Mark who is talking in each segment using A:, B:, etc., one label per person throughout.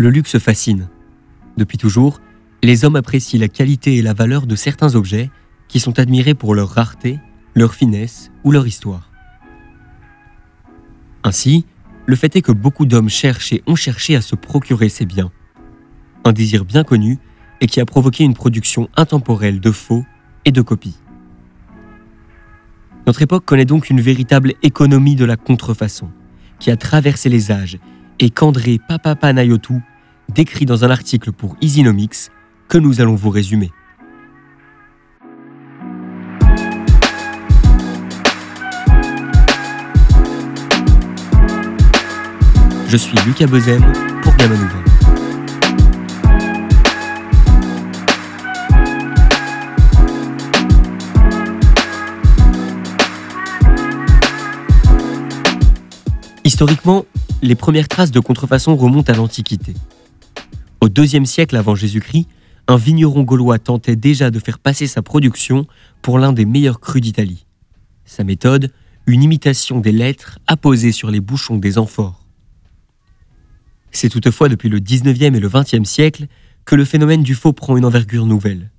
A: Le luxe fascine. Depuis toujours, les hommes apprécient la qualité et la valeur de certains objets qui sont admirés pour leur rareté, leur finesse ou leur histoire. Ainsi, le fait est que beaucoup d'hommes cherchent et ont cherché à se procurer ces biens. Un désir bien connu et qui a provoqué une production intemporelle de faux et de copies. Notre époque connaît donc une véritable économie de la contrefaçon, qui a traversé les âges et qu'André Papapanayotou décrit dans un article pour Easynomics que nous allons vous résumer. Je suis Lucas Bezem pour Gamma Nouvelle. Historiquement, les premières traces de contrefaçon remontent à l'Antiquité. Au IIe siècle avant Jésus-Christ, un vigneron gaulois tentait déjà de faire passer sa production pour l'un des meilleurs crus d'Italie. Sa méthode, une imitation des lettres apposées sur les bouchons des amphores. C'est toutefois depuis le 19e et le 20e siècle que le phénomène du faux prend une envergure nouvelle.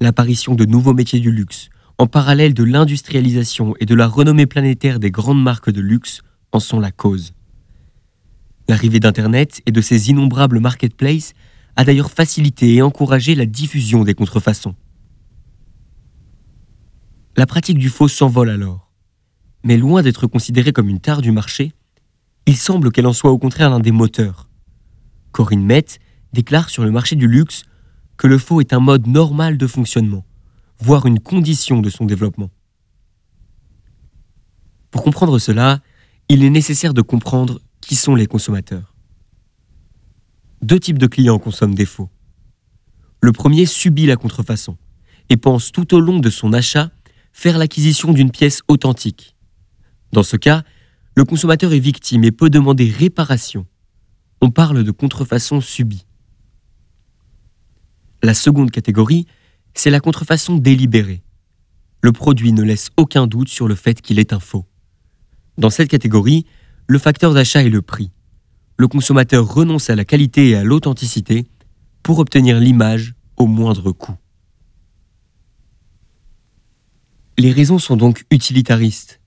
A: L'apparition de nouveaux métiers du luxe, en parallèle de l'industrialisation et de la renommée planétaire des grandes marques de luxe, en sont la cause. L'arrivée d'Internet et de ses innombrables marketplaces a d'ailleurs facilité et encouragé la diffusion des contrefaçons. La pratique du faux s'envole alors. Mais loin d'être considérée comme une tare du marché, il semble qu'elle en soit au contraire l'un des moteurs. Corinne Met déclare sur le marché du luxe que le faux est un mode normal de fonctionnement, voire une condition de son développement. Pour comprendre cela, il est nécessaire de comprendre qui sont les consommateurs. Deux types de clients consomment des faux. Le premier subit la contrefaçon et pense tout au long de son achat faire l'acquisition d'une pièce authentique. Dans ce cas, le consommateur est victime et peut demander réparation. On parle de contrefaçon subie. La seconde catégorie, c'est la contrefaçon délibérée. Le produit ne laisse aucun doute sur le fait qu'il est un faux. Dans cette catégorie, le facteur d'achat est le prix. Le consommateur renonce à la qualité et à l'authenticité pour obtenir l'image au moindre coût. Les raisons sont donc utilitaristes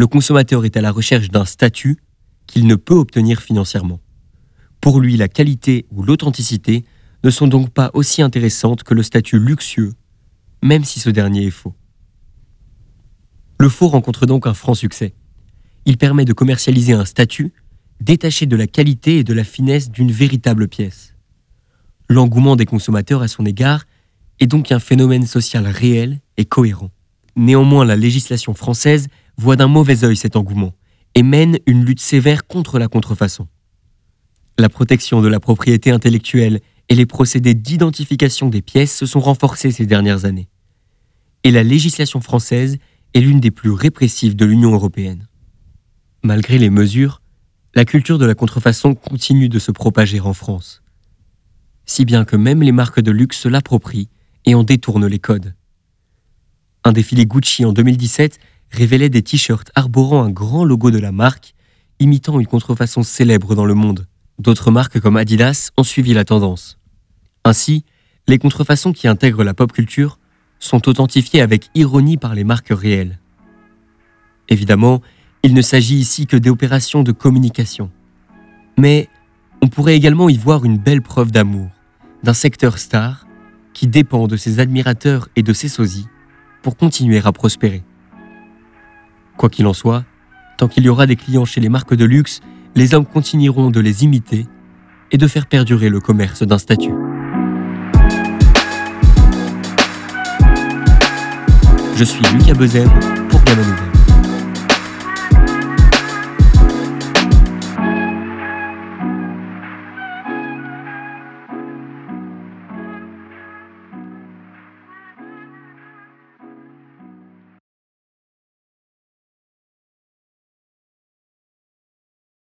A: le consommateur est à la recherche d'un statut qu'il ne peut obtenir financièrement. Pour lui, la qualité ou l'authenticité ne sont donc pas aussi intéressantes que le statut luxueux, même si ce dernier est faux. Le faux rencontre donc un franc succès. Il permet de commercialiser un statut détaché de la qualité et de la finesse d'une véritable pièce. L'engouement des consommateurs à son égard est donc un phénomène social réel et cohérent. Néanmoins, la législation française voit d'un mauvais œil cet engouement et mène une lutte sévère contre la contrefaçon. La protection de la propriété intellectuelle et les procédés d'identification des pièces se sont renforcés ces dernières années. Et la législation française est l'une des plus répressives de l'Union européenne. Malgré les mesures, la culture de la contrefaçon continue de se propager en France. Si bien que même les marques de luxe l'approprient et en détournent les codes. Un défilé Gucci en 2017 révélait des t-shirts arborant un grand logo de la marque, imitant une contrefaçon célèbre dans le monde. D'autres marques comme Adidas ont suivi la tendance. Ainsi, les contrefaçons qui intègrent la pop culture sont authentifiées avec ironie par les marques réelles. Évidemment, il ne s'agit ici que d'opérations de communication. Mais on pourrait également y voir une belle preuve d'amour, d'un secteur star qui dépend de ses admirateurs et de ses sosies pour continuer à prospérer. Quoi qu'il en soit, tant qu'il y aura des clients chez les marques de luxe, les hommes continueront de les imiter et de faire perdurer le commerce d'un statut. Je suis Lucas Bezem pour Gamma Nouvelle.